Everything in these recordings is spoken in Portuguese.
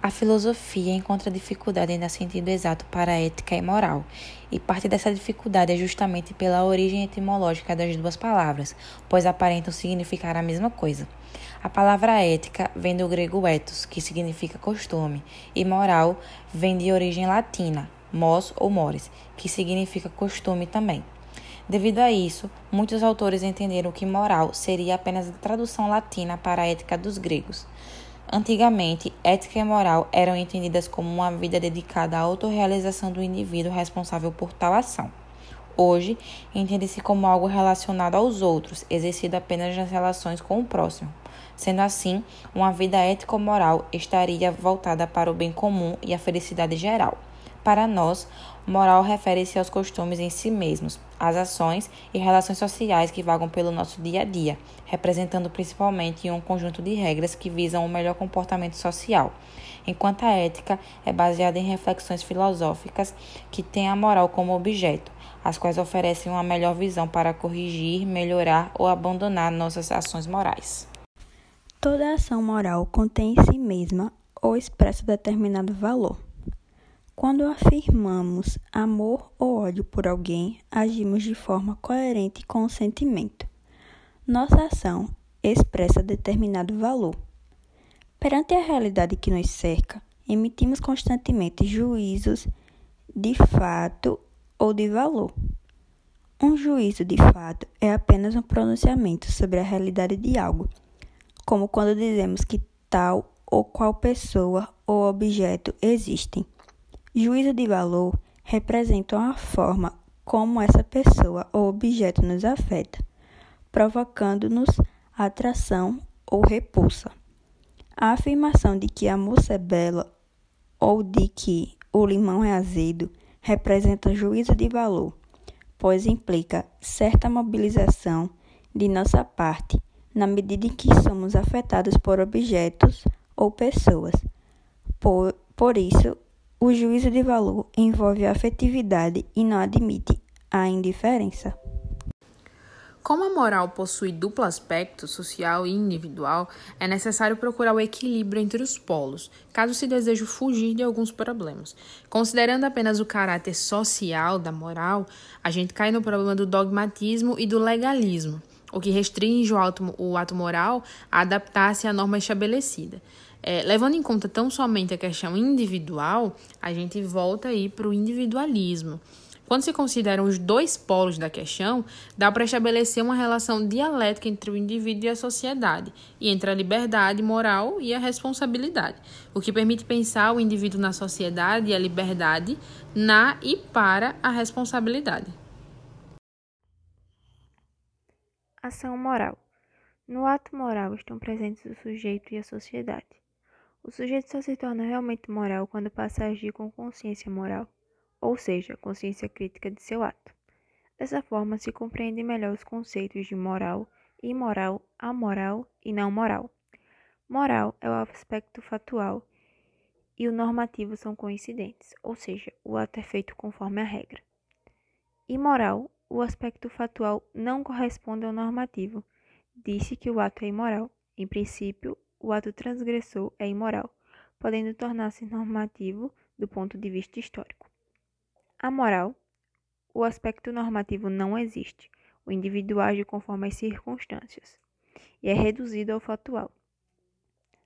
A filosofia encontra dificuldade em dar sentido exato para a ética e moral, e parte dessa dificuldade é justamente pela origem etimológica das duas palavras, pois aparentam significar a mesma coisa. A palavra ética vem do grego ethos, que significa costume, e moral vem de origem latina, mos ou mores, que significa costume também. Devido a isso, muitos autores entenderam que moral seria apenas a tradução latina para a ética dos gregos. Antigamente, ética e moral eram entendidas como uma vida dedicada à autorrealização do indivíduo responsável por tal ação. Hoje, entende-se como algo relacionado aos outros, exercido apenas nas relações com o próximo. Sendo assim, uma vida ético-moral estaria voltada para o bem comum e a felicidade geral. Para nós, moral refere-se aos costumes em si mesmos, às ações e relações sociais que vagam pelo nosso dia a dia, representando principalmente um conjunto de regras que visam o melhor comportamento social, enquanto a ética é baseada em reflexões filosóficas que têm a moral como objeto, as quais oferecem uma melhor visão para corrigir, melhorar ou abandonar nossas ações morais. Toda ação moral contém em si mesma ou expressa determinado valor. Quando afirmamos amor ou ódio por alguém, agimos de forma coerente com o sentimento. Nossa ação expressa determinado valor. Perante a realidade que nos cerca, emitimos constantemente juízos de fato ou de valor. Um juízo de fato é apenas um pronunciamento sobre a realidade de algo, como quando dizemos que tal ou qual pessoa ou objeto existem. Juízo de valor representam a forma como essa pessoa ou objeto nos afeta, provocando-nos atração ou repulsa. A afirmação de que a moça é bela ou de que o limão é azedo representa juízo de valor, pois implica certa mobilização de nossa parte na medida em que somos afetados por objetos ou pessoas. Por, por isso, o juízo de valor envolve a afetividade e não admite a indiferença. Como a moral possui duplo aspecto, social e individual, é necessário procurar o equilíbrio entre os polos, caso se deseje fugir de alguns problemas. Considerando apenas o caráter social da moral, a gente cai no problema do dogmatismo e do legalismo, o que restringe o ato, o ato moral a adaptar-se à norma estabelecida. É, levando em conta tão somente a questão individual, a gente volta aí para o individualismo. Quando se consideram os dois polos da questão, dá para estabelecer uma relação dialética entre o indivíduo e a sociedade, e entre a liberdade moral e a responsabilidade, o que permite pensar o indivíduo na sociedade e a liberdade na e para a responsabilidade. Ação moral. No ato moral estão presentes o sujeito e a sociedade. O sujeito só se torna realmente moral quando passa a agir com consciência moral, ou seja, consciência crítica de seu ato. Dessa forma, se compreendem melhor os conceitos de moral, imoral, amoral e não moral. Moral é o aspecto fatual e o normativo são coincidentes, ou seja, o ato é feito conforme a regra. Imoral, o aspecto fatual não corresponde ao normativo. Disse que o ato é imoral. Em princípio, o ato transgressor é imoral, podendo tornar-se normativo do ponto de vista histórico. A moral, o aspecto normativo não existe, o indivíduo age conforme as circunstâncias e é reduzido ao fatual.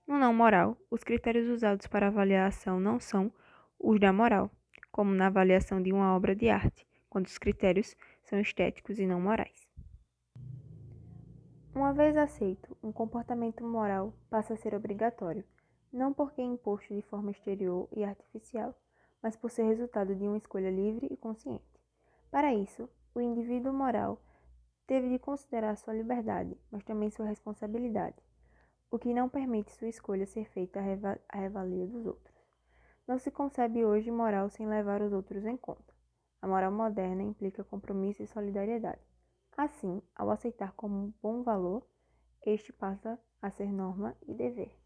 No não moral, os critérios usados para avaliar a ação não são os da moral, como na avaliação de uma obra de arte, quando os critérios são estéticos e não morais. Uma vez aceito, um comportamento moral passa a ser obrigatório, não porque é imposto de forma exterior e artificial, mas por ser resultado de uma escolha livre e consciente. Para isso, o indivíduo moral teve de considerar sua liberdade, mas também sua responsabilidade, o que não permite sua escolha ser feita à revalia dos outros. Não se concebe hoje moral sem levar os outros em conta. A moral moderna implica compromisso e solidariedade. Assim, ao aceitar como um bom valor, este passa a ser norma e dever.